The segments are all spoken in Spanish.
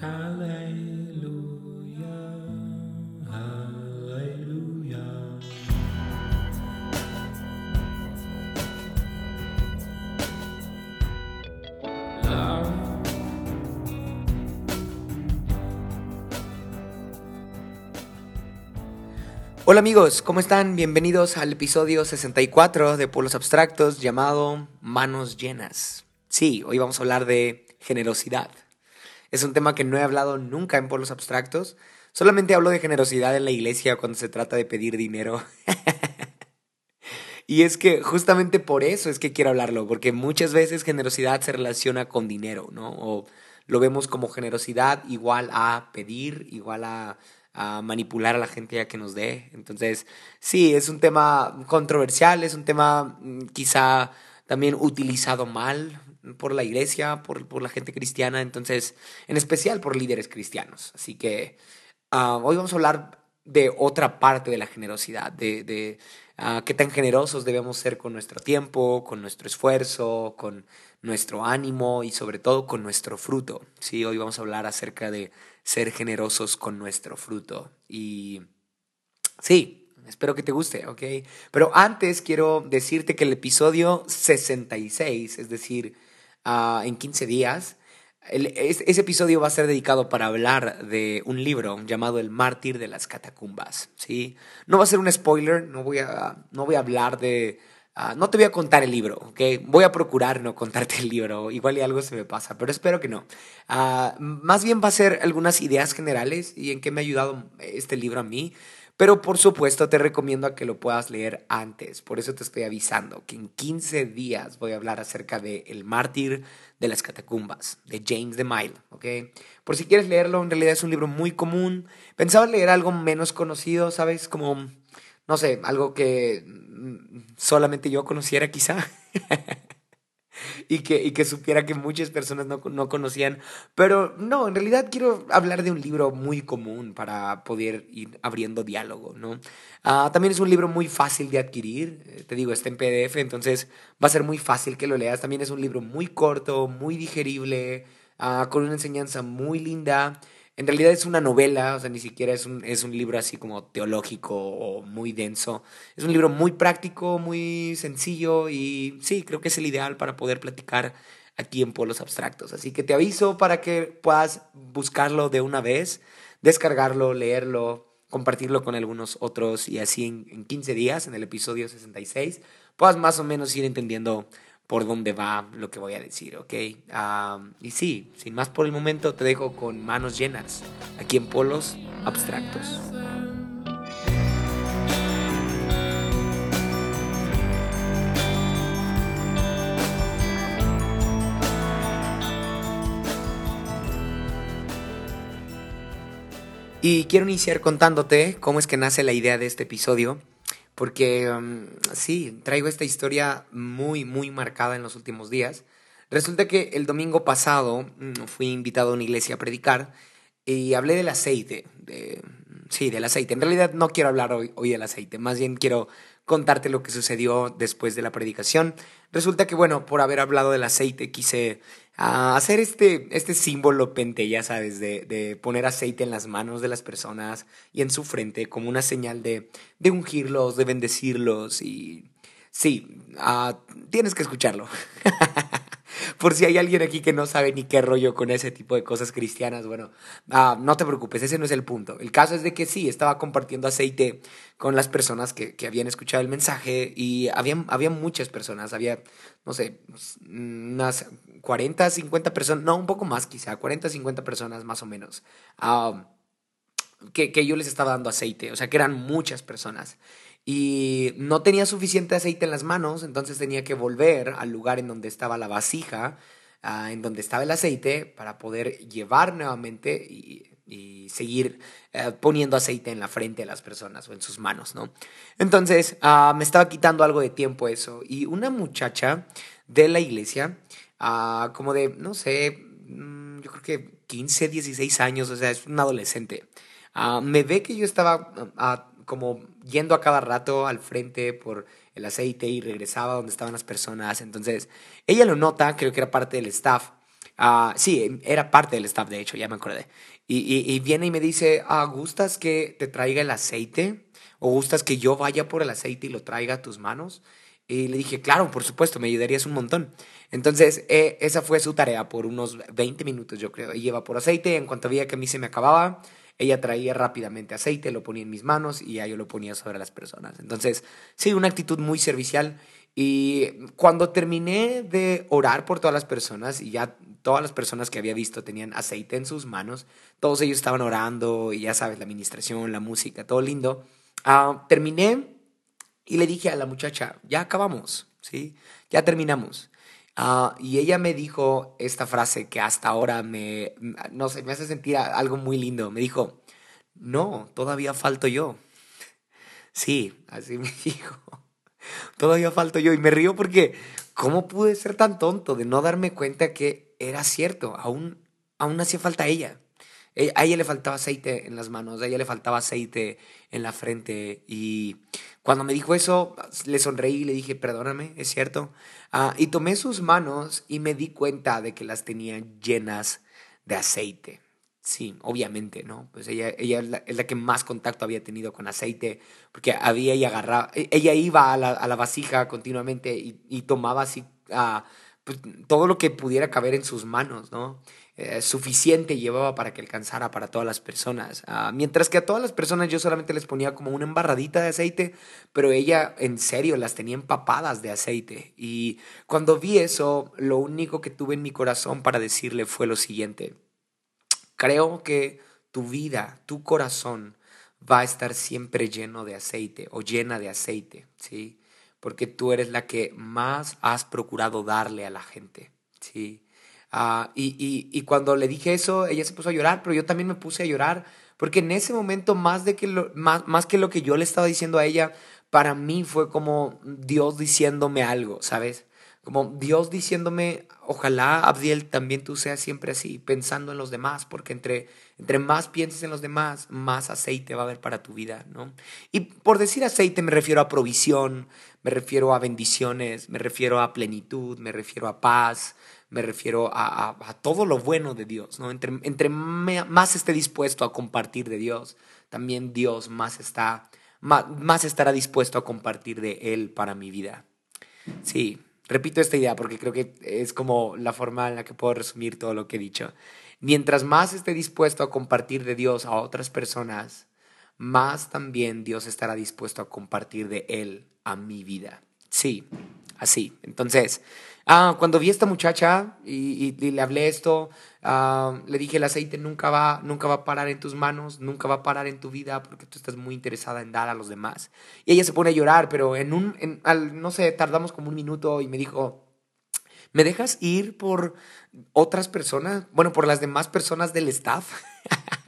Hola amigos, ¿cómo están? Bienvenidos al episodio 64 de Polos Abstractos llamado Manos Llenas. Sí, hoy vamos a hablar de generosidad. Es un tema que no he hablado nunca en Polos Abstractos. Solamente hablo de generosidad en la iglesia cuando se trata de pedir dinero. y es que justamente por eso es que quiero hablarlo, porque muchas veces generosidad se relaciona con dinero, ¿no? O lo vemos como generosidad igual a pedir, igual a a manipular a la gente ya que nos dé. Entonces, sí, es un tema controversial, es un tema mm, quizá también utilizado mal por la iglesia, por, por la gente cristiana, entonces, en especial por líderes cristianos. Así que ah, hoy vamos a hablar de otra parte de la generosidad, de, de ah, qué tan generosos debemos ser con nuestro tiempo, con nuestro esfuerzo, con nuestro ánimo y sobre todo con nuestro fruto. Sí, hoy vamos a hablar acerca de ser generosos con nuestro fruto. Y sí, espero que te guste, ¿ok? Pero antes quiero decirte que el episodio 66, es decir, en 15 días, ese episodio va a ser dedicado para hablar de un libro llamado El mártir de las catacumbas, ¿sí? No va a ser un spoiler, no voy a, no voy a hablar de Ah, no te voy a contar el libro, ¿ok? Voy a procurar no contarte el libro, igual y algo se me pasa, pero espero que no. Ah, más bien va a ser algunas ideas generales y en qué me ha ayudado este libro a mí, pero por supuesto te recomiendo que lo puedas leer antes, por eso te estoy avisando que en 15 días voy a hablar acerca de El mártir de las catacumbas, de James de Mile, ¿ok? Por si quieres leerlo, en realidad es un libro muy común. Pensaba leer algo menos conocido, ¿sabes? Como no sé, algo que mm, solamente yo conociera quizá. y, que, y que supiera que muchas personas no, no, conocían. Pero no, en realidad quiero hablar de un libro muy común para poder ir abriendo diálogo, ¿no? Ah, también es un libro muy fácil de adquirir, eh, te digo, está en PDF, entonces va a ser muy fácil que lo leas. También es un libro muy corto, muy digerible, ah, con una enseñanza muy linda. En realidad es una novela, o sea, ni siquiera es un, es un libro así como teológico o muy denso. Es un libro muy práctico, muy sencillo y sí, creo que es el ideal para poder platicar a tiempo los abstractos. Así que te aviso para que puedas buscarlo de una vez, descargarlo, leerlo, compartirlo con algunos otros y así en, en 15 días, en el episodio 66, puedas más o menos ir entendiendo por dónde va lo que voy a decir, ¿ok? y sí, sin más por el momento, te dejo con manos llenas, aquí en Polos Abstractos. Y quiero iniciar contándote cómo es que nace la idea de este episodio porque um, sí, traigo esta historia muy, muy marcada en los últimos días. Resulta que el domingo pasado mm, fui invitado a una iglesia a predicar y hablé del aceite, sí, del aceite. En realidad no quiero hablar hoy, hoy del aceite, más bien quiero contarte lo que sucedió después de la predicación. Resulta que, bueno, por haber hablado del aceite, quise ah, hacer este, este símbolo pente, ya sabes, de, de, poner aceite en las manos de las personas y en su frente como una señal de, de ungirlos, de bendecirlos y... Sí, ah, tienes que escucharlo. por si hay alguien aquí que no sabe ni qué rollo con ese tipo de cosas cristianas, bueno, ah, no te preocupes, ese no es el punto. El caso es de que sí, estaba compartiendo aceite con las personas que, que habían escuchado el mensaje y había, había muchas personas, había, no sé, unas 40, 50 personas, no, un poco más quizá, 40, 50 personas más o menos. Ah, que, que yo les estaba dando aceite, o sea que eran muchas personas y no tenía suficiente aceite en las manos, entonces tenía que volver al lugar en donde estaba la vasija, ah, en donde estaba el aceite, para poder llevar nuevamente y, seguir eh, poniendo aceite en la frente de las personas o en sus manos, ¿no? Entonces ah, me estaba quitando algo de tiempo eso y una muchacha de la iglesia, ah, como de, no sé, mm, yo creo que 15, 16 años, o sea, es un adolescente, me ve que yo estaba como yendo a cada rato al frente por el aceite y regresaba donde estaban las personas. Entonces, ella lo nota, creo que era parte del staff. Ah, sí, era parte del staff, de hecho, ya me acordé. Y, viene y me dice, ah, ¿gustas que te traiga el aceite? ¿O gustas que yo vaya por el aceite y lo traiga a tus manos? Y le dije, claro, por supuesto, me ayudarías un montón. Entonces, eh, esa fue su tarea por unos 20 minutos, yo creo. Y lleva por aceite, en cuanto veía que a mí se me acababa, ella traía rápidamente aceite, lo ponía en mis manos y ya yo lo ponía sobre las personas. Entonces, sí, una actitud muy servicial. Y cuando terminé de orar por todas las personas y ya todas las personas que había visto tenían aceite en sus manos, todos ellos estaban orando y ya sabes, la administración, la música, todo lindo, ah, terminé y le dije a la muchacha, ya acabamos, ¿sí? Ya terminamos. Ah, y ella me dijo esta frase que hasta ahora me, no sé, me hace sentir algo muy lindo. Me dijo, no, todavía falto yo. Sí, así me dijo. Todavía falto yo. Y me río porque, ¿cómo pude ser tan tonto de no darme cuenta que era cierto? Aún, aún hacía falta ella. Eh, a ella le faltaba aceite en las manos, a ella le faltaba aceite en la frente. Y cuando me dijo eso, le sonreí y le dije, perdóname, es cierto. Ah, y tomé sus manos y me di cuenta de que las tenía llenas de aceite. Sí, obviamente, ¿no? Pues ella, ella es, la, que más contacto había tenido con aceite, porque había y agarraba, e, ella iba a la, a vasija continuamente y, tomaba así uh, pues, todo lo que pudiera caber en sus manos, ¿no? Eh, suficiente llevaba para que alcanzara para todas las personas. Ah, mientras que a todas las personas yo solamente les ponía como una embarradita de aceite, pero ella en serio las tenía empapadas de aceite. Y cuando vi eso, lo único que tuve en mi corazón para decirle fue lo siguiente. Creo que tu vida, tu corazón va a estar siempre lleno de aceite o llena de aceite, ¿sí? Porque tú eres la que más has procurado darle a la gente, ¿sí? Ah, y, cuando le dije eso, ella se puso a llorar, pero yo también me puse a llorar, porque en ese momento, más, de que lo, más, más que lo que yo le estaba diciendo a ella, para mí fue como Dios diciéndome algo, ¿sabes? Como Dios diciéndome, ojalá Abdiel también tú seas siempre así, pensando en los demás, porque entre, entre más pienses en los demás, más aceite va a haber para tu vida, ¿no? Y por decir aceite me refiero a provisión, me refiero a bendiciones, me refiero a plenitud, me refiero a paz, me refiero a, todo lo bueno de Dios, ¿no? Entre, más esté dispuesto a compartir de Dios, también Dios más, está, más, estará dispuesto a compartir de Él para mi vida. Sí, repito esta idea porque creo que es como la forma en la que puedo resumir todo lo que he dicho. Mientras más esté dispuesto a compartir de Dios a otras personas, más también Dios estará dispuesto a compartir de Él a mi vida. Sí, así. Entonces, ah, cuando vi a esta muchacha y, le hablé esto, ah, le dije, el aceite nunca va, nunca va a parar en tus manos, nunca va a parar en tu vida porque tú estás muy interesada en dar a los demás. Y ella se pone a llorar, pero en un, al, no sé, tardamos como un minuto y me dijo, ¿me dejas ir por otras personas? Bueno, por las demás personas del staff.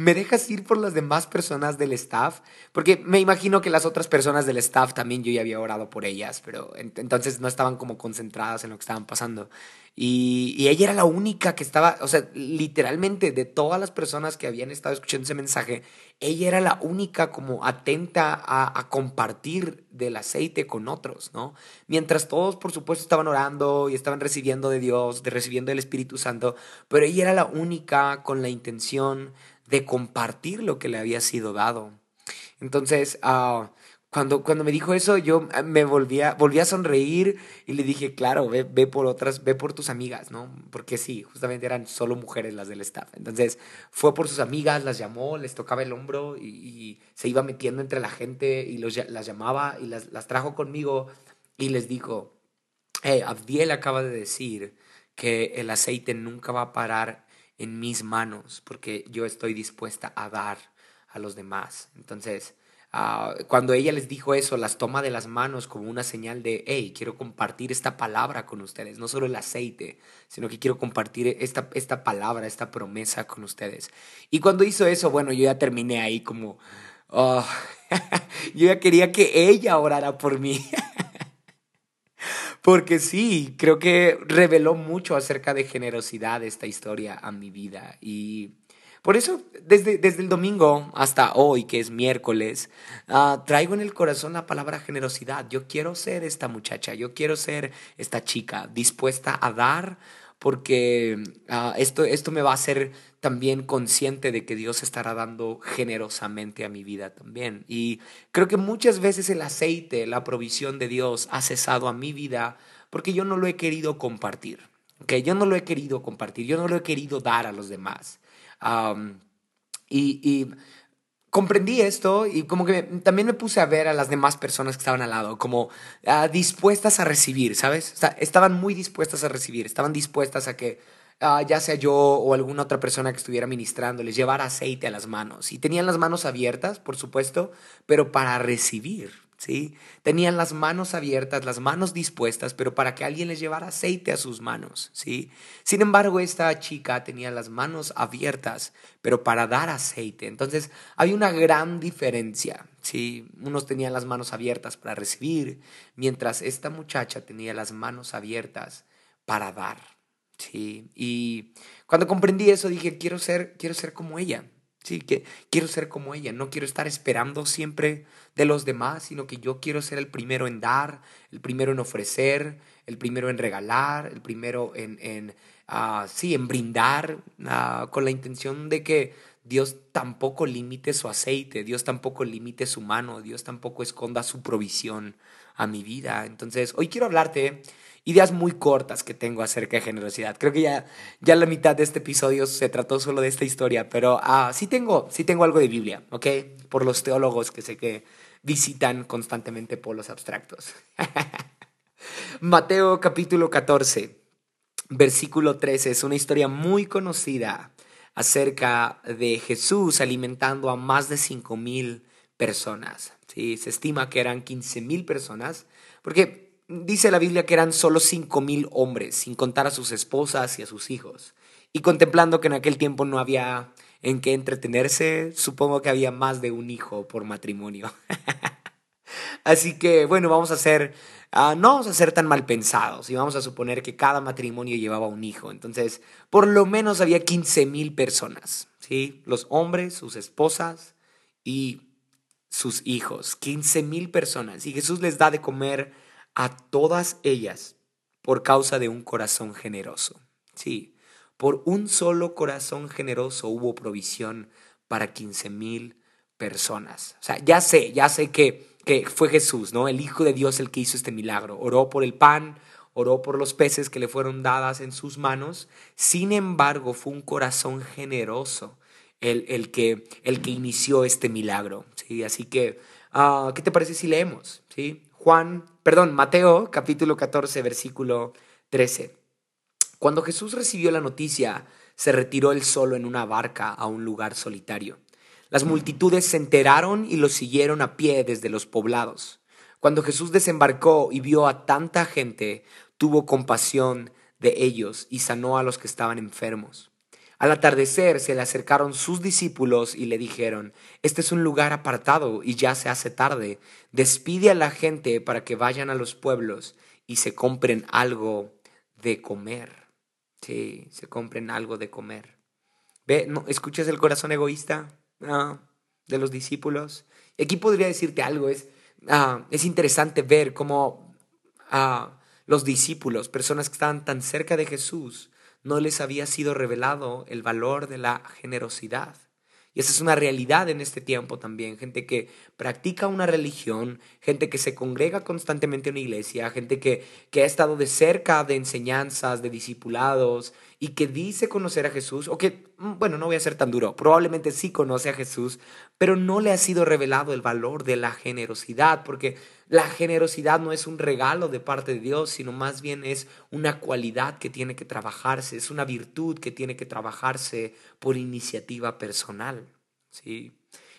¿me dejas ir por las demás personas del staff? Porque me imagino que las otras personas del staff también yo ya había orado por ellas, pero entonces no estaban como concentradas en lo que estaban pasando. Y, ella era la única que estaba, o sea, literalmente de todas las personas que habían estado escuchando ese mensaje, ella era la única como atenta a, compartir del aceite con otros, ¿no? Mientras todos, por supuesto, estaban orando y estaban recibiendo de Dios, de recibiendo el Espíritu Santo, pero ella era la única con la intención de compartir lo que le había sido dado. Entonces, uh, cuando, cuando me dijo eso, yo ah, me volví a, volví a sonreír y le dije, claro, ve, ve, por otras, ve por tus amigas, ¿no? Porque sí, justamente eran solo mujeres las del staff. Entonces, fue por sus amigas, las llamó, les tocaba el hombro y, se iba metiendo entre la gente y los, las llamaba y las, las trajo conmigo y les dijo, hey, Abdiel acaba de decir que el aceite nunca va a parar en mis manos, porque yo estoy dispuesta a dar a los demás. Entonces, ah, cuando ella les dijo eso, las toma de las manos como una señal de, hey, quiero compartir esta palabra con ustedes, no solo el aceite, sino que quiero compartir esta, esta palabra, esta promesa con ustedes. Y cuando hizo eso, bueno, yo ya terminé ahí como, oh, yo ya quería que ella orara por mí. Porque sí, creo que reveló mucho acerca de generosidad esta historia a mi vida. Y por eso, desde, desde el domingo hasta hoy, que es miércoles, ah, traigo en el corazón la palabra generosidad. Yo quiero ser esta muchacha, yo quiero ser esta chica dispuesta a dar porque ah, esto, esto me va a hacer también consciente de que Dios estará dando generosamente a mi vida también. Y creo que muchas veces el aceite, la provisión de Dios ha cesado a mi vida porque yo no lo he querido compartir. Okay, yo no lo he querido compartir, yo no lo he querido dar a los demás. y comprendí esto y como que también me puse a ver a las demás personas que estaban al lado, como ah, dispuestas a recibir, ¿sabes? estaban muy dispuestas a recibir, estaban dispuestas a que ah, ya sea yo o alguna otra persona que estuviera ministrando les llevara aceite a las manos. Y tenían las manos abiertas, por supuesto, pero para recibir, ¿sí? Tenían las manos abiertas, las manos dispuestas, pero para que alguien les llevara aceite a sus manos, ¿sí? Sin embargo, esta chica tenía las manos abiertas, pero para dar aceite. Entonces, hay una gran diferencia, ¿sí? Unos tenían las manos abiertas para recibir, mientras esta muchacha tenía las manos abiertas para dar, ¿sí? Y cuando comprendí eso, dije, quiero ser, quiero ser como ella, Sí, que quiero ser como ella, no quiero estar esperando siempre de los demás, sino que yo quiero ser el primero en dar, el primero en ofrecer, el primero en regalar, el primero en, en uh, sí, en brindar, uh, con la intención de que Dios tampoco limite su aceite, Dios tampoco limite su mano, Dios tampoco esconda su provisión a mi vida. Entonces, hoy quiero hablarte ideas muy cortas que tengo acerca de generosidad. Creo que ya, ya la mitad de este episodio se trató solo de esta historia, pero ah, sí, tengo, sí tengo algo de Biblia, ¿ok? Por los teólogos que sé que visitan constantemente polos abstractos. Mateo capítulo 14, versículo 13, es una historia muy conocida acerca de Jesús alimentando a más de 5 mil personas. ¿sí? Se estima que eran 15 mil personas, porque Dice la Biblia que eran solo cinco mil hombres, sin contar a sus esposas y a sus hijos. Y contemplando que en aquel tiempo no había en qué entretenerse, supongo que había más de un hijo por matrimonio. Así que, bueno, vamos a ser, ah, no vamos a ser tan mal pensados y vamos a suponer que cada matrimonio llevaba un hijo. Entonces, por lo menos había 15 mil personas, ¿sí? Los hombres, sus esposas y sus hijos. 15 mil personas. Y Jesús les da de comer a todas ellas por causa de un corazón generoso. Sí, por un solo corazón generoso hubo provisión para 15 mil personas. O sea, ya sé, ya sé que, que fue Jesús, ¿no? El Hijo de Dios el que hizo este milagro. Oró por el pan, oró por los peces que le fueron dadas en sus manos. Sin embargo, fue un corazón generoso el, el, que, el que inició este milagro. ¿sí? Así que, ah, ¿qué te parece si leemos? ¿sí? Juan, perdón, Mateo capítulo 14, versículo 13. Cuando Jesús recibió la noticia, se retiró él solo en una barca a un lugar solitario. Las multitudes se enteraron y lo siguieron a pie desde los poblados. Cuando Jesús desembarcó y vio a tanta gente, tuvo compasión de ellos y sanó a los que estaban enfermos. Al atardecer se le acercaron sus discípulos y le dijeron, Este es un lugar apartado y ya se hace tarde. Despide a la gente para que vayan a los pueblos y se compren algo de comer. Sí, se compren algo de comer. ¿Ve? ¿No? ¿Escuchas el corazón egoísta ah, de los discípulos? Aquí podría decirte algo. Es, ah, es interesante ver cómo ah, los discípulos, personas que estaban tan cerca de Jesús, no les había sido revelado el valor de la generosidad. Y esa es una realidad en este tiempo también. Gente que practica una religión, gente que se congrega constantemente en una iglesia, gente que, que ha estado de cerca de enseñanzas, de discipulados y que dice conocer a Jesús, o que, mm, bueno, no voy a ser tan duro, probablemente sí conoce a Jesús, pero no le ha sido revelado el valor de la generosidad, porque la generosidad no es un regalo de parte de Dios, sino más bien es una cualidad que tiene que trabajarse, es una virtud que tiene que trabajarse por iniciativa personal. ¿sí?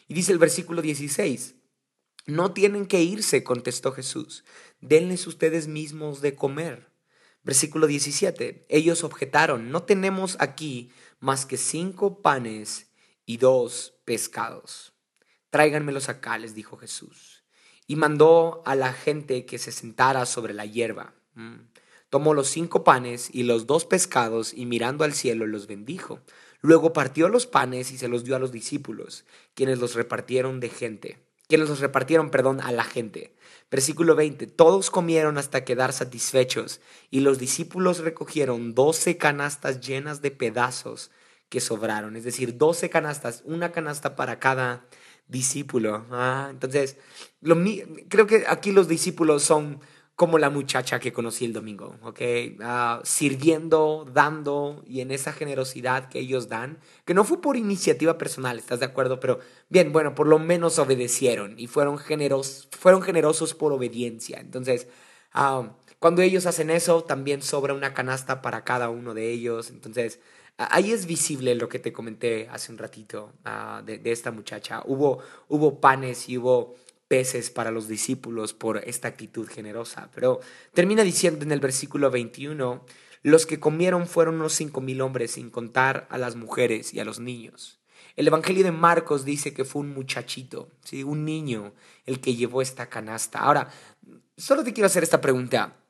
Y dice el versículo 16, no tienen que irse, contestó Jesús, denles ustedes mismos de comer. Versículo 17, ellos objetaron, no tenemos aquí más que cinco panes y dos pescados. Tráiganmelos acá, les dijo Jesús y mandó a la gente que se sentara sobre la hierba. Mm. Tomó los cinco panes y los dos pescados y mirando al cielo los bendijo. Luego partió los panes y se los dio a los discípulos, quienes los repartieron de gente. que los repartieron, perdón, a la gente. Versículo 20, todos comieron hasta quedar satisfechos y los discípulos recogieron doce canastas llenas de pedazos que sobraron, es decir, doce canastas, una canasta para cada discípulo. Ah, entonces, lo, creo que aquí los discípulos son como la muchacha que conocí el domingo, ¿ok? Ah, sirviendo, dando y en esa generosidad que ellos dan, que no fue por iniciativa personal, ¿estás de acuerdo? Pero bien, bueno, por lo menos obedecieron y fueron, generos, fueron generosos por obediencia. Entonces, ah, cuando ellos hacen eso, también sobra una canasta para cada uno de ellos. Entonces, ahí es visible lo que te comenté hace un ratito ah, de, de, esta muchacha. Hubo, hubo panes y hubo peces para los discípulos por esta actitud generosa. Pero termina diciendo en el versículo 21, los que comieron fueron unos cinco mil hombres, sin contar a las mujeres y a los niños. El Evangelio de Marcos dice que fue un muchachito, ¿sí? un niño, el que llevó esta canasta. Ahora, solo te quiero hacer esta pregunta.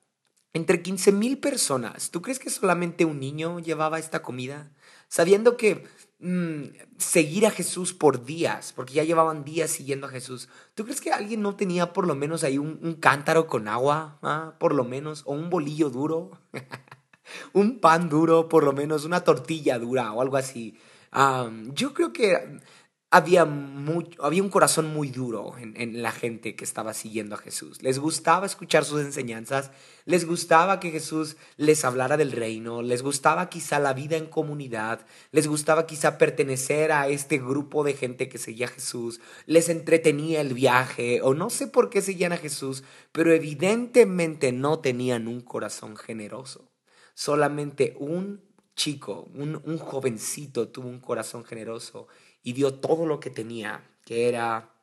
Entre 15 mil personas, ¿tú crees que solamente un niño llevaba esta comida? Sabiendo que Mm, seguir a Jesús por días, porque ya llevaban días siguiendo a Jesús. ¿Tú crees que alguien no tenía por lo menos ahí un, cántaro con agua, ah, por lo menos, o un bolillo duro, un pan duro, por lo menos, una tortilla dura o algo así? yo creo que había, había un corazón muy duro en, la gente que estaba siguiendo a Jesús. Les gustaba escuchar sus enseñanzas, les gustaba que Jesús les hablara del reino, les gustaba quizá la vida en comunidad, les gustaba quizá pertenecer a este grupo de gente que seguía a Jesús, les entretenía el viaje o no sé por qué seguían a Jesús, pero evidentemente no tenían un corazón generoso. Solamente un chico, un, un jovencito tuvo un corazón generoso y dio todo lo que tenía, que era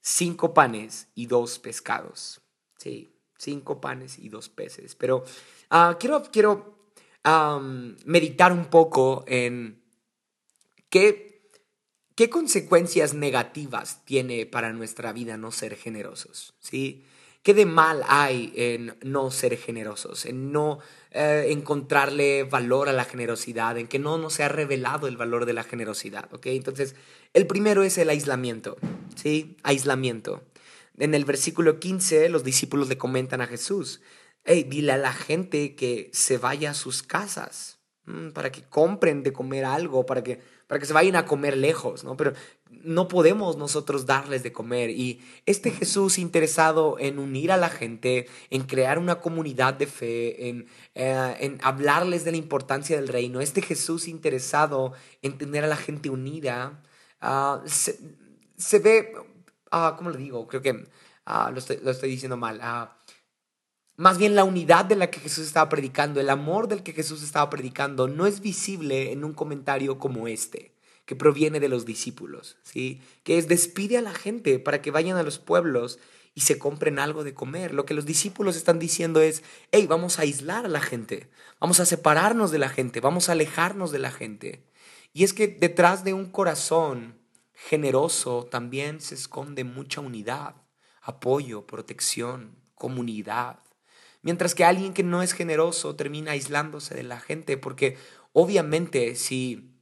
cinco panes y dos pescados. Sí, cinco panes y dos peces. Pero ah, quiero, quiero meditar un poco en qué, qué consecuencias negativas tiene para nuestra vida no ser generosos. ¿sí? ¿Qué de mal hay en no ser generosos, en no eh, encontrarle valor a la generosidad, en que no nos ha revelado el valor de la generosidad? ¿ok? Entonces, el primero es el aislamiento, ¿sí? Aislamiento. En el versículo 15, los discípulos le comentan a Jesús, hey, dile a la gente que se vaya a sus casas, mm, para que compren de comer algo, para que para que se vayan a comer lejos, ¿no? Pero no podemos nosotros darles de comer. Y este Jesús interesado en unir a la gente, en crear una comunidad de fe, en, eh, en hablarles de la importancia del reino, este Jesús interesado en tener a la gente unida, ah, se, ve, uh, ¿cómo le digo? Creo que ah, lo, estoy, lo, estoy, diciendo mal. Más bien la unidad de la que Jesús estaba predicando, el amor del que Jesús estaba predicando, no es visible en un comentario como este, que proviene de los discípulos, ¿sí? Que es despide a la gente para que vayan a los pueblos y se compren algo de comer. Lo que los discípulos están diciendo es, hey, vamos a aislar a la gente, vamos a separarnos de la gente, vamos a alejarnos de la gente. Y es que detrás de un corazón generoso también se esconde mucha unidad, apoyo, protección, comunidad. Mientras que alguien que no es generoso termina aislándose de la gente, porque obviamente si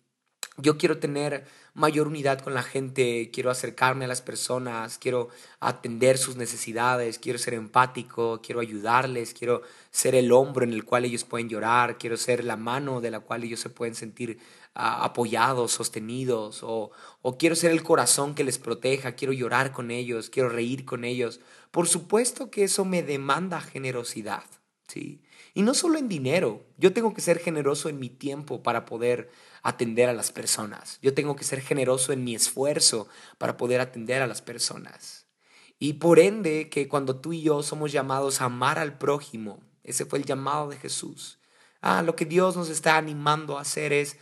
yo quiero tener mayor unidad con la gente, quiero acercarme a las personas, quiero atender sus necesidades, quiero ser empático, quiero ayudarles, quiero ser el hombro en el cual ellos pueden llorar, quiero ser la mano de la cual ellos se pueden sentir apoyados, sostenidos, o, o quiero ser el corazón que les proteja, quiero llorar con ellos, quiero reír con ellos. Por supuesto que eso me demanda generosidad, ¿sí? Y no solo en dinero, yo tengo que ser generoso en mi tiempo para poder atender a las personas. Yo tengo que ser generoso en mi esfuerzo para poder atender a las personas. Y por ende que cuando tú y yo somos llamados a amar al prójimo, ese fue el llamado de Jesús. Ah, lo que Dios nos está animando a hacer es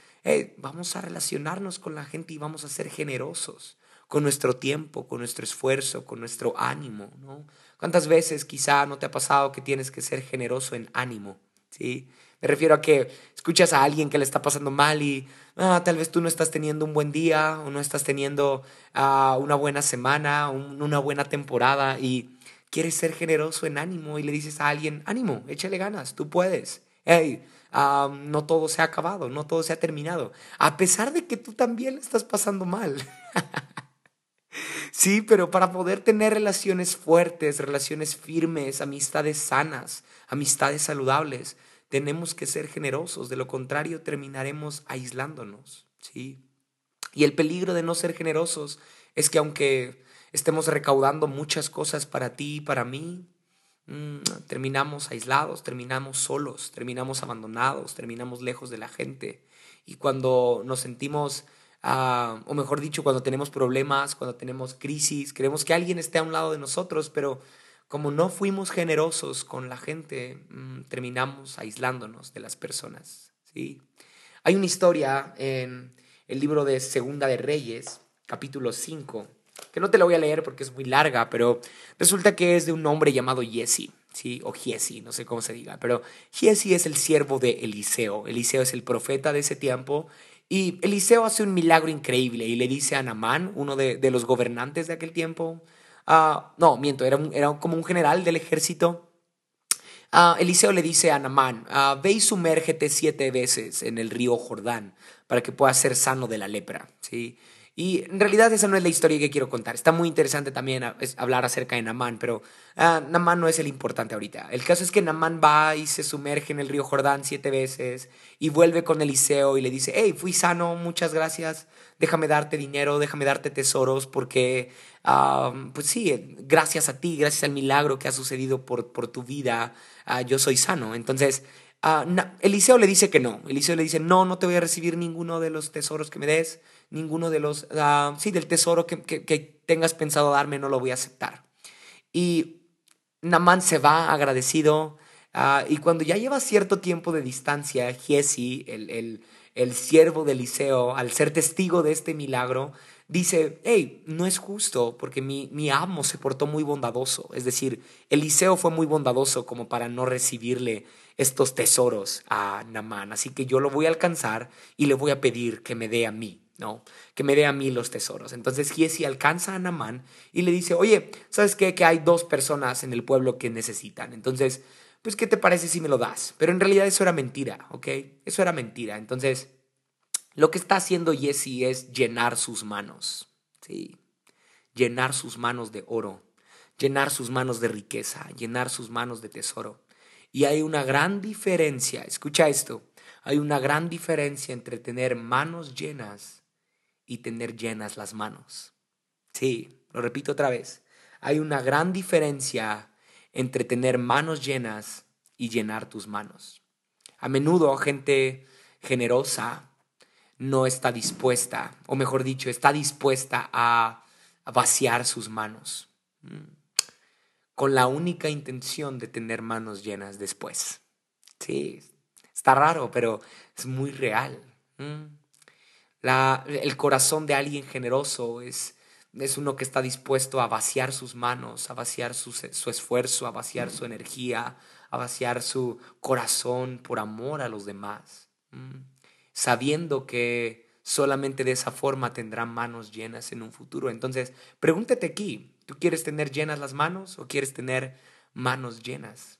vamos a relacionarnos con la gente y vamos a ser generosos con nuestro tiempo, con nuestro esfuerzo, con nuestro ánimo, ¿no? ¿Cuántas veces quizá no te ha pasado que tienes que ser generoso en ánimo? ¿Sí? Me refiero a que escuchas a alguien que le está pasando mal y ah, tal vez tú no estás teniendo un buen día o no estás teniendo ah, una buena semana, una buena temporada y quieres ser generoso en ánimo y le dices a alguien, ánimo, échale ganas, tú puedes. Hey, no todo se ha acabado, no todo se ha terminado, a pesar de que tú también estás pasando mal. Sí, pero para poder tener relaciones fuertes, relaciones firmes, amistades sanas, amistades saludables, tenemos que ser generosos, de lo contrario terminaremos aislándonos, ¿sí? Y el peligro de no ser generosos es que aunque estemos recaudando muchas cosas para ti y para mí, mm, terminamos aislados, terminamos solos, terminamos abandonados, terminamos lejos de la gente. Y cuando nos sentimos, ah, o mejor dicho, cuando tenemos problemas, cuando tenemos crisis, queremos que alguien esté a un lado de nosotros, pero como no fuimos generosos con la gente, mm, terminamos aislándonos de las personas. ¿sí? Hay una historia en el libro de Segunda de Reyes, capítulo 5, que no te la voy a leer porque es muy larga, pero resulta que es de un hombre llamado Jesse. ¿sí? o Giesi, no sé cómo se diga, pero Giesi es el siervo de Eliseo. Eliseo es el profeta de ese tiempo y Eliseo hace un milagro increíble y le dice a Namán, uno de, de los gobernantes de aquel tiempo, Ah, no, miento, era, era, como un general del ejército. Uh, Eliseo le dice a Namán, uh, ve y sumérgete siete veces en el río Jordán para que puedas ser sano de la lepra. ¿sí? Y en realidad esa no es la historia que quiero contar. Está muy interesante también hablar acerca de Namán, pero uh, Namán no es el importante ahorita. El caso es que Namán va y se sumerge en el río Jordán siete veces y vuelve con Eliseo y le dice, hey, fui sano, muchas gracias, déjame darte dinero, déjame darte tesoros, porque, uh, pues sí, gracias a ti, gracias al milagro que ha sucedido por, por tu vida, yo soy sano. Entonces, Eliseo le dice que no. Eliseo le dice, no, no te voy a recibir ninguno de los tesoros que me des ninguno de los, uh, sí, del tesoro que, que, tengas pensado darme, no lo voy a aceptar. Y Namán se va agradecido. Uh, y cuando ya lleva cierto tiempo de distancia, Giesi, el, el, el siervo de Eliseo, al ser testigo de este milagro, dice, hey, no es justo porque mi, mi, amo se portó muy bondadoso. Es decir, Eliseo fue muy bondadoso como para no recibirle estos tesoros a Namán. Así que yo lo voy a alcanzar y le voy a pedir que me dé a mí. ¿No? Que me dé a mí los tesoros. Entonces Giesi alcanza a Namán y le dice, oye, ¿sabes qué? Que hay dos personas en el pueblo que necesitan. Entonces, pues, ¿qué te parece si me lo das? Pero en realidad eso era mentira, ¿ok? Eso era mentira. Entonces, lo que está haciendo Giesi es llenar sus manos, ¿sí? Llenar sus manos de oro, llenar sus manos de riqueza, llenar sus manos de tesoro. Y hay una gran diferencia, escucha esto, hay una gran diferencia entre tener manos llenas y tener llenas las manos. Sí, lo repito otra vez. Hay una gran diferencia entre tener manos llenas y llenar tus manos. A menudo gente generosa no está dispuesta, o mejor dicho, está dispuesta a, vaciar sus manos mm, con la única intención de tener manos llenas después. Sí, está raro, pero es muy real. El corazón de alguien generoso es, es uno que está dispuesto a vaciar sus manos, a vaciar su, su, esfuerzo, a vaciar su energía, a vaciar su corazón por amor a los demás, sabiendo que solamente de esa forma tendrán manos llenas en un futuro. Entonces, pregúntate aquí, ¿tú quieres tener llenas las manos o quieres tener manos llenas?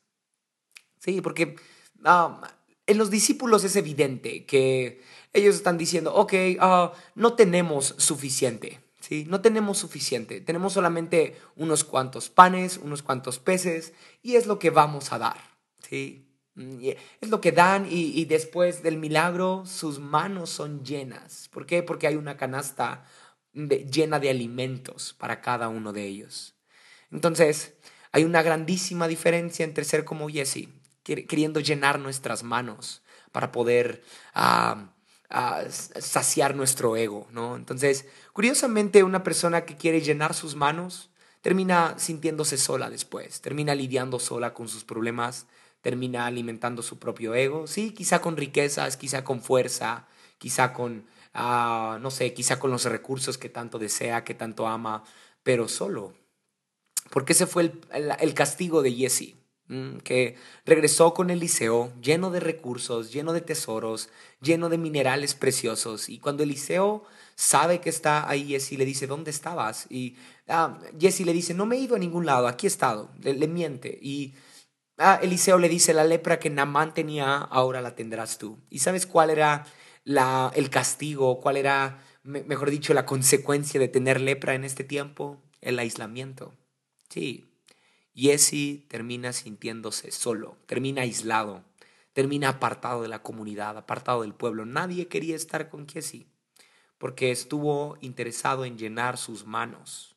Sí, porque ah, en los discípulos es evidente que ellos están diciendo, ok, ah, no tenemos suficiente, ¿sí? No tenemos suficiente, tenemos solamente unos cuantos panes, unos cuantos peces, y es lo que vamos a dar, ¿sí? Mm, es lo que dan y, después del milagro sus manos son llenas. ¿Por qué? Porque hay una canasta llena de alimentos para cada uno de ellos. Entonces, hay una grandísima diferencia entre ser como Jesse, queriendo llenar nuestras manos para poder ah, saciar nuestro ego, ¿no? Entonces, curiosamente, una persona que quiere llenar sus manos termina sintiéndose sola después, termina lidiando sola con sus problemas, termina alimentando su propio ego, sí, quizá con riquezas, quizá con fuerza, quizá con, ah, no sé, quizá con los recursos que tanto desea, que tanto ama, pero solo. Porque ese fue el, el castigo de Jesse. Mm, que regresó con Eliseo lleno de recursos, lleno de tesoros, lleno de minerales preciosos. Y cuando Eliseo sabe que está ahí, Jesse le dice, ¿dónde estabas? Y ah, Jesse le dice, no me he ido a ningún lado, aquí he estado. Le, miente. Y ah, Eliseo le dice, la lepra que Namán tenía, ahora la tendrás tú. ¿Y sabes cuál era la, el castigo? ¿Cuál era, mejor dicho, la consecuencia de tener lepra en este tiempo? el aislamiento. Sí, Jesse termina sintiéndose solo, termina aislado, termina apartado de la comunidad, apartado del pueblo. Nadie quería estar con Jesse porque estuvo interesado en llenar sus manos.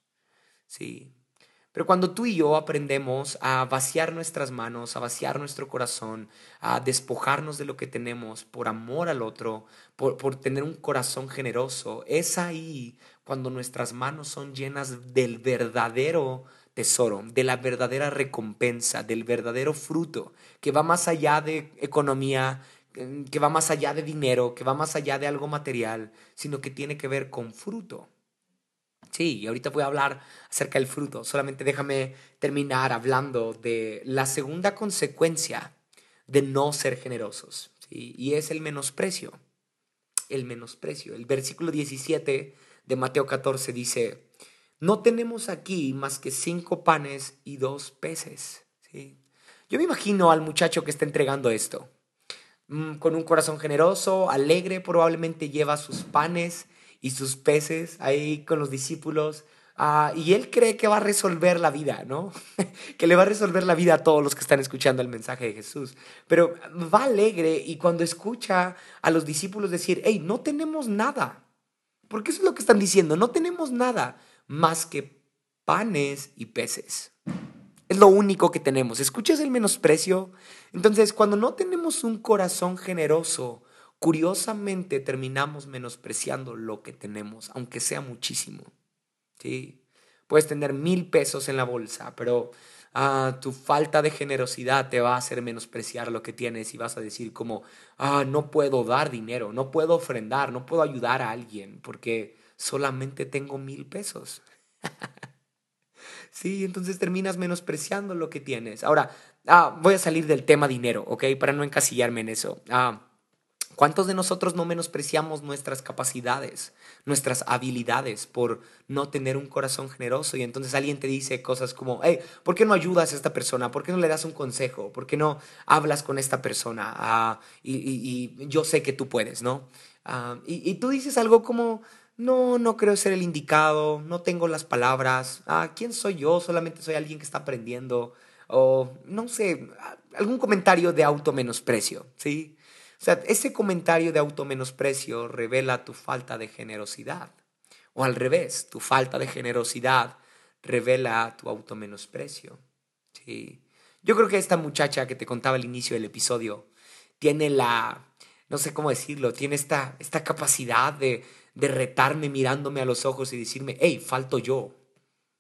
Sí. Pero cuando tú y yo aprendemos a vaciar nuestras manos, a vaciar nuestro corazón, a despojarnos de lo que tenemos por amor al otro, por, por tener un corazón generoso, es ahí cuando nuestras manos son llenas del verdadero tesoro, de la verdadera recompensa, del verdadero fruto, que va más allá de economía, que va más allá de dinero, que va más allá de algo material, sino que tiene que ver con fruto. Sí, y ahorita voy a hablar acerca del fruto. Solamente déjame terminar hablando de la segunda consecuencia de no ser generosos. Y es el menosprecio. El menosprecio. El versículo 17 de Mateo 14 dice, no tenemos aquí más que cinco panes y dos peces. ¿sí? Yo me imagino al muchacho que está entregando esto. Mm, con un corazón generoso, alegre, probablemente lleva sus panes y sus peces ahí con los discípulos. Ah, y él cree que va a resolver la vida, ¿no? que le va a resolver la vida a todos los que están escuchando el mensaje de Jesús. Pero va alegre y cuando escucha a los discípulos decir, hey, no tenemos nada. Porque eso es lo que están diciendo, no tenemos nada más que panes y peces. Es lo único que tenemos. ¿Escuchas el menosprecio? Entonces, cuando no tenemos un corazón generoso, curiosamente terminamos menospreciando lo que tenemos, aunque sea muchísimo. ¿Sí? Puedes tener mil pesos en la bolsa, pero ah, tu falta de generosidad te va a hacer menospreciar lo que tienes y vas a decir como, ah, no puedo dar dinero, no puedo ofrendar, no puedo ayudar a alguien porque solamente tengo mil pesos. sí, entonces terminas menospreciando lo que tienes. Ahora, ah, voy a salir del tema dinero, ¿ok? Para no encasillarme en eso. Ah, ¿Cuántos de nosotros no menospreciamos nuestras capacidades, nuestras habilidades por no tener un corazón generoso? Y entonces alguien te dice cosas como, hey, ¿por qué no ayudas a esta persona? ¿Por qué no le das un consejo? ¿Por qué no hablas con esta persona? Ah, y, yo sé que tú puedes, ¿no? y, y tú dices algo como, no, no creo ser el indicado, no tengo las palabras, ah, ¿quién soy yo? Solamente soy alguien que está aprendiendo, o no sé, algún comentario de automenosprecio, ¿sí? O sea, ese comentario de automenosprecio revela tu falta de generosidad, o al revés, tu falta de generosidad revela tu automenosprecio, ¿sí? Yo creo que esta muchacha que te contaba al inicio del episodio tiene la, no sé cómo decirlo, tiene esta, esta capacidad de de retarme mirándome a los ojos y decirme, hey, falto yo.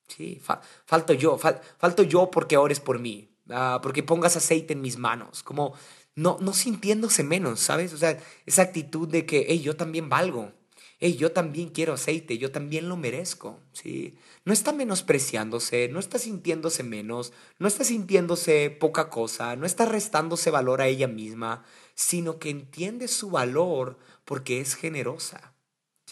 Sí, falto yo, falto yo porque ores por mí, uh, porque pongas aceite en mis manos, como no, no sintiéndose menos, ¿sabes? O sea, esa actitud de que, hey, yo también valgo, hey, yo también quiero aceite, yo también lo merezco, ¿sí? No está menospreciándose, no está sintiéndose menos, no está sintiéndose poca cosa, no está restándose valor a ella misma, sino que entiende su valor porque es generosa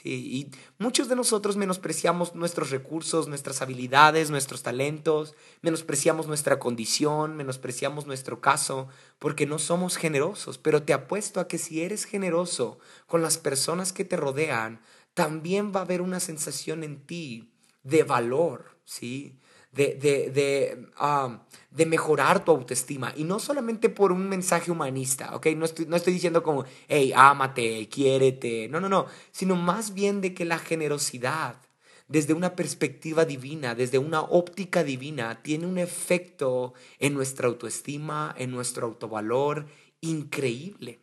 y muchos de nosotros menospreciamos nuestros recursos, nuestras habilidades, nuestros talentos, menospreciamos nuestra condición, menospreciamos nuestro caso, porque no somos generosos. Pero te apuesto a que si eres generoso con las personas que te rodean, también va a haber una sensación en ti de valor, ¿sí? De, de, de, ah, de, mejorar tu autoestima. Y no solamente por un mensaje humanista, ¿ok? No estoy, no estoy diciendo como, hey, ámate, quiérete. No, no, no. Sino más bien de que la generosidad, desde una perspectiva divina, desde una óptica divina, tiene un efecto en nuestra autoestima, en nuestro autovalor increíble.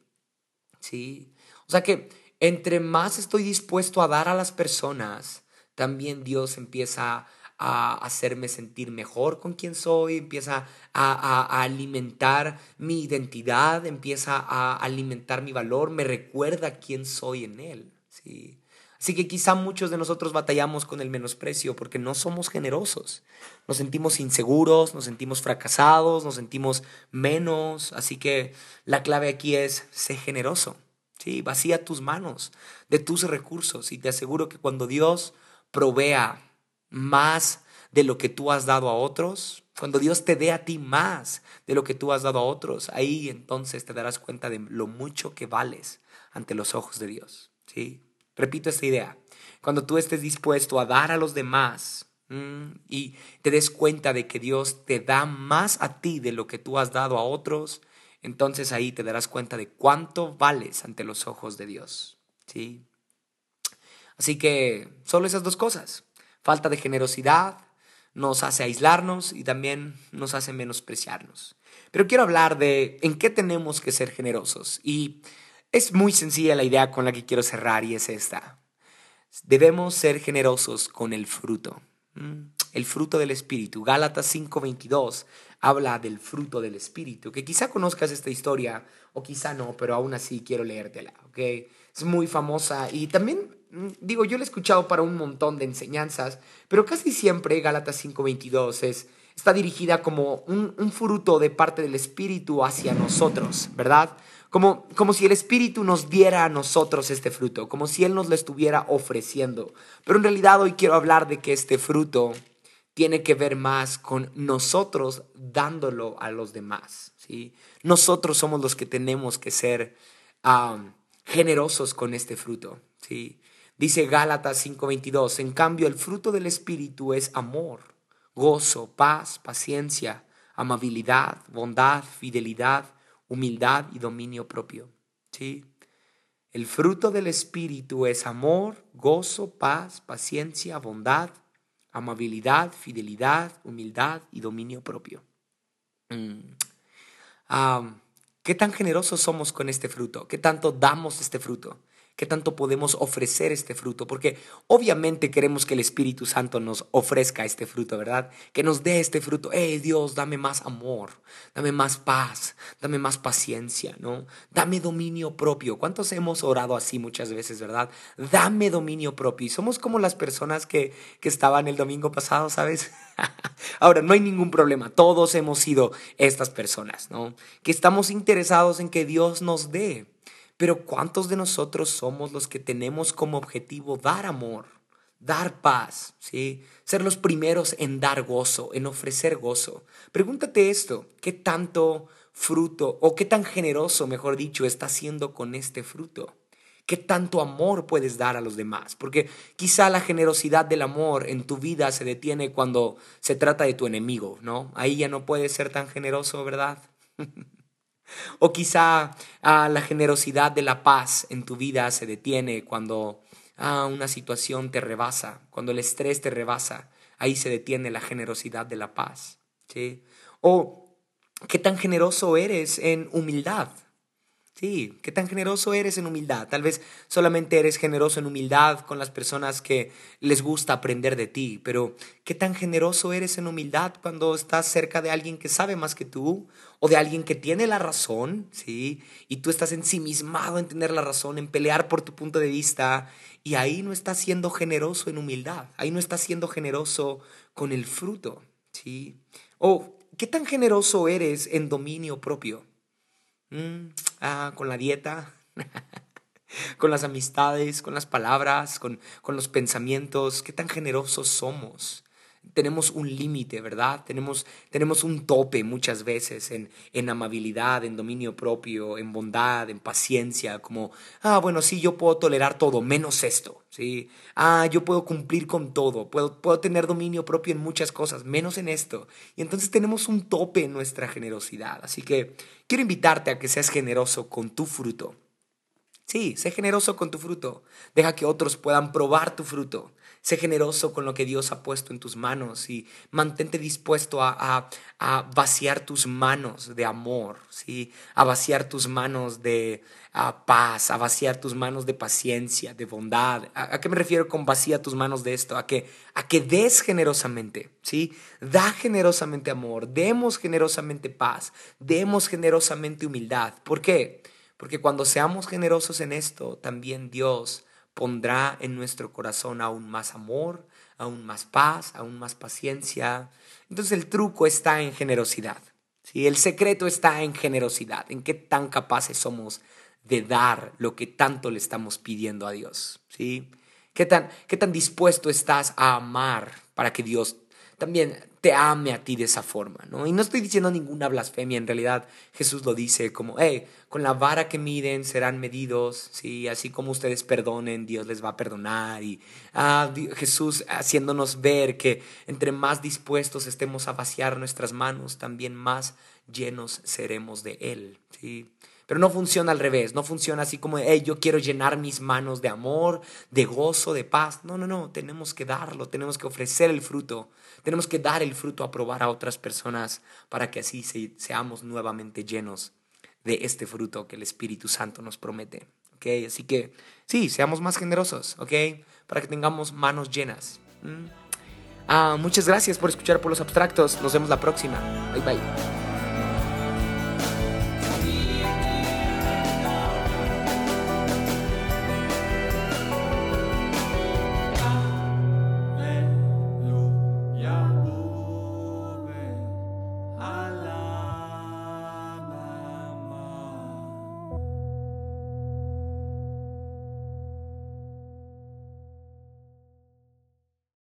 ¿Sí? O sea que entre más estoy dispuesto a dar a las personas, también Dios empieza a hacerme sentir mejor con quien soy, empieza a, alimentar mi identidad, empieza a alimentar mi valor, me recuerda quién soy en él. ¿sí? Así que quizá muchos de nosotros batallamos con el menosprecio porque no somos generosos. Nos sentimos inseguros, nos sentimos fracasados, nos sentimos menos. Así que la clave aquí es, sé generoso. ¿sí? Vacía tus manos de tus recursos y te aseguro que cuando Dios provea más de lo que tú has dado a otros, cuando Dios te dé a ti más de lo que tú has dado a otros, ahí entonces te darás cuenta de lo mucho que vales ante los ojos de Dios. ¿sí? Repito esta idea. Cuando tú estés dispuesto a dar a los demás mm, y te des cuenta de que Dios te da más a ti de lo que tú has dado a otros, entonces ahí te darás cuenta de cuánto vales ante los ojos de Dios. ¿sí? Así que solo esas dos cosas. Falta de generosidad nos hace aislarnos y también nos hace menospreciarnos. Pero quiero hablar de en qué tenemos que ser generosos. Y es muy sencilla la idea con la que quiero cerrar y es esta. Debemos ser generosos con el fruto. El fruto del Espíritu. Gálatas 5:22 habla del fruto del Espíritu, que quizá conozcas esta historia o quizá no, pero aún así quiero leértela, ¿ok? Es muy famosa y también, mm, digo, yo la he escuchado para un montón de enseñanzas, pero casi siempre Gálatas 5:22 es, está dirigida como un, fruto de parte del Espíritu hacia nosotros, ¿verdad? Como, como si el Espíritu nos diera a nosotros este fruto, como si Él nos lo estuviera ofreciendo. Pero en realidad hoy quiero hablar de que este fruto tiene que ver más con nosotros dándolo a los demás. ¿sí? Nosotros somos los que tenemos que ser generosos con este fruto. ¿sí? Dice Gálatas 5:22, en cambio el fruto del Espíritu es amor, gozo, paz, paciencia, amabilidad, bondad, fidelidad humildad y dominio propio. ¿sí? El fruto del Espíritu es amor, gozo, paz, paciencia, bondad, amabilidad, fidelidad, humildad y dominio propio. Mm. ¿Qué tan generosos somos con este fruto? ¿Qué tanto damos este fruto? ¿Qué tanto podemos ofrecer este fruto? Porque obviamente queremos que el Espíritu Santo nos ofrezca este fruto, ¿verdad? Que nos dé este fruto. ¡Eh, Dios, dame más amor! Dame más paz, dame más paciencia, ¿no? Dame dominio propio. ¿Cuántos hemos orado así muchas veces, verdad? Dame dominio propio. Y somos como las personas que, que estaban el domingo pasado, ¿sabes? Ahora, no hay ningún problema. Todos hemos sido estas personas, ¿no? Que estamos interesados en que Dios nos dé. Pero ¿cuántos de nosotros somos los que tenemos como objetivo dar amor, dar paz, ¿sí? ser los primeros en dar gozo, en ofrecer gozo? Pregúntate esto, ¿qué tanto fruto o qué tan generoso, mejor dicho, estás haciendo con este fruto? ¿Qué tanto amor puedes dar a los demás? Porque quizá la generosidad del amor en tu vida se detiene cuando se trata de tu enemigo, ¿no? Ahí ya no puedes ser tan generoso, ¿verdad? O quizá ah, la generosidad de la paz en tu vida se detiene cuando ah, una situación te rebasa, cuando el estrés te rebasa. Ahí se detiene la generosidad de la paz. ¿sí? O qué tan generoso eres en humildad. Sí, qué tan generoso eres en humildad. Tal vez solamente eres generoso en humildad con las personas que les gusta aprender de ti, pero qué tan generoso eres en humildad cuando estás cerca de alguien que sabe más que tú o de alguien que tiene la razón, ¿sí? Y tú estás ensimismado en tener la razón, en pelear por tu punto de vista y ahí no estás siendo generoso en humildad, ahí no estás siendo generoso con el fruto, ¿sí? O qué tan generoso eres en dominio propio. Mm, ah, con la dieta, con las amistades, con las palabras, con, con los pensamientos, qué tan generosos somos tenemos un límite, ¿verdad? Tenemos, tenemos un tope muchas veces en, en amabilidad, en dominio propio, en bondad, en paciencia, como, ah, bueno, sí, yo puedo tolerar todo, menos esto, ¿sí? Ah, yo puedo cumplir con todo, puedo, puedo tener dominio propio en muchas cosas, menos en esto. Y entonces tenemos un tope en nuestra generosidad. Así que quiero invitarte a que seas generoso con tu fruto. Sí, sé generoso con tu fruto. Deja que otros puedan probar tu fruto. Sé generoso con lo que Dios ha puesto en tus manos y mantente dispuesto a, vaciar tus manos de amor, ¿sí? a vaciar tus manos de paz, a vaciar tus manos de paciencia, de bondad. ¿A, qué me refiero con vacía tus manos de esto? A que, a que des generosamente, ¿sí? Da generosamente amor, demos generosamente paz, demos generosamente humildad. ¿Por qué? Porque cuando seamos generosos en esto, también Dios pondrá en nuestro corazón aún más amor, aún más paz, aún más paciencia. Entonces el truco está en generosidad. ¿sí? El secreto está en generosidad, en qué tan capaces somos de dar lo que tanto le estamos pidiendo a Dios. ¿sí? ¿Qué, tan, ¿Qué tan dispuesto estás a amar para que Dios también te ame a ti de esa forma, ¿no? Y no estoy diciendo ninguna blasfemia, en realidad Jesús lo dice como, hey, con la vara que miden serán medidos, ¿sí? Así como ustedes perdonen, Dios les va a perdonar. Y ah, Jesús haciéndonos ver que entre más dispuestos estemos a vaciar nuestras manos, también más llenos seremos de Él, ¿sí? Pero no funciona al revés, no funciona así como, hey, yo quiero llenar mis manos de amor, de gozo, de paz. No, no, no, tenemos que darlo, tenemos que ofrecer el fruto, tenemos que dar el fruto a probar a otras personas para que así seamos nuevamente llenos de este fruto que el Espíritu Santo nos promete. ¿ok? Así que sí, seamos más generosos, ¿ok? Para que tengamos manos llenas. Ah, muchas gracias por escuchar por los abstractos. Nos vemos la próxima. Bye bye.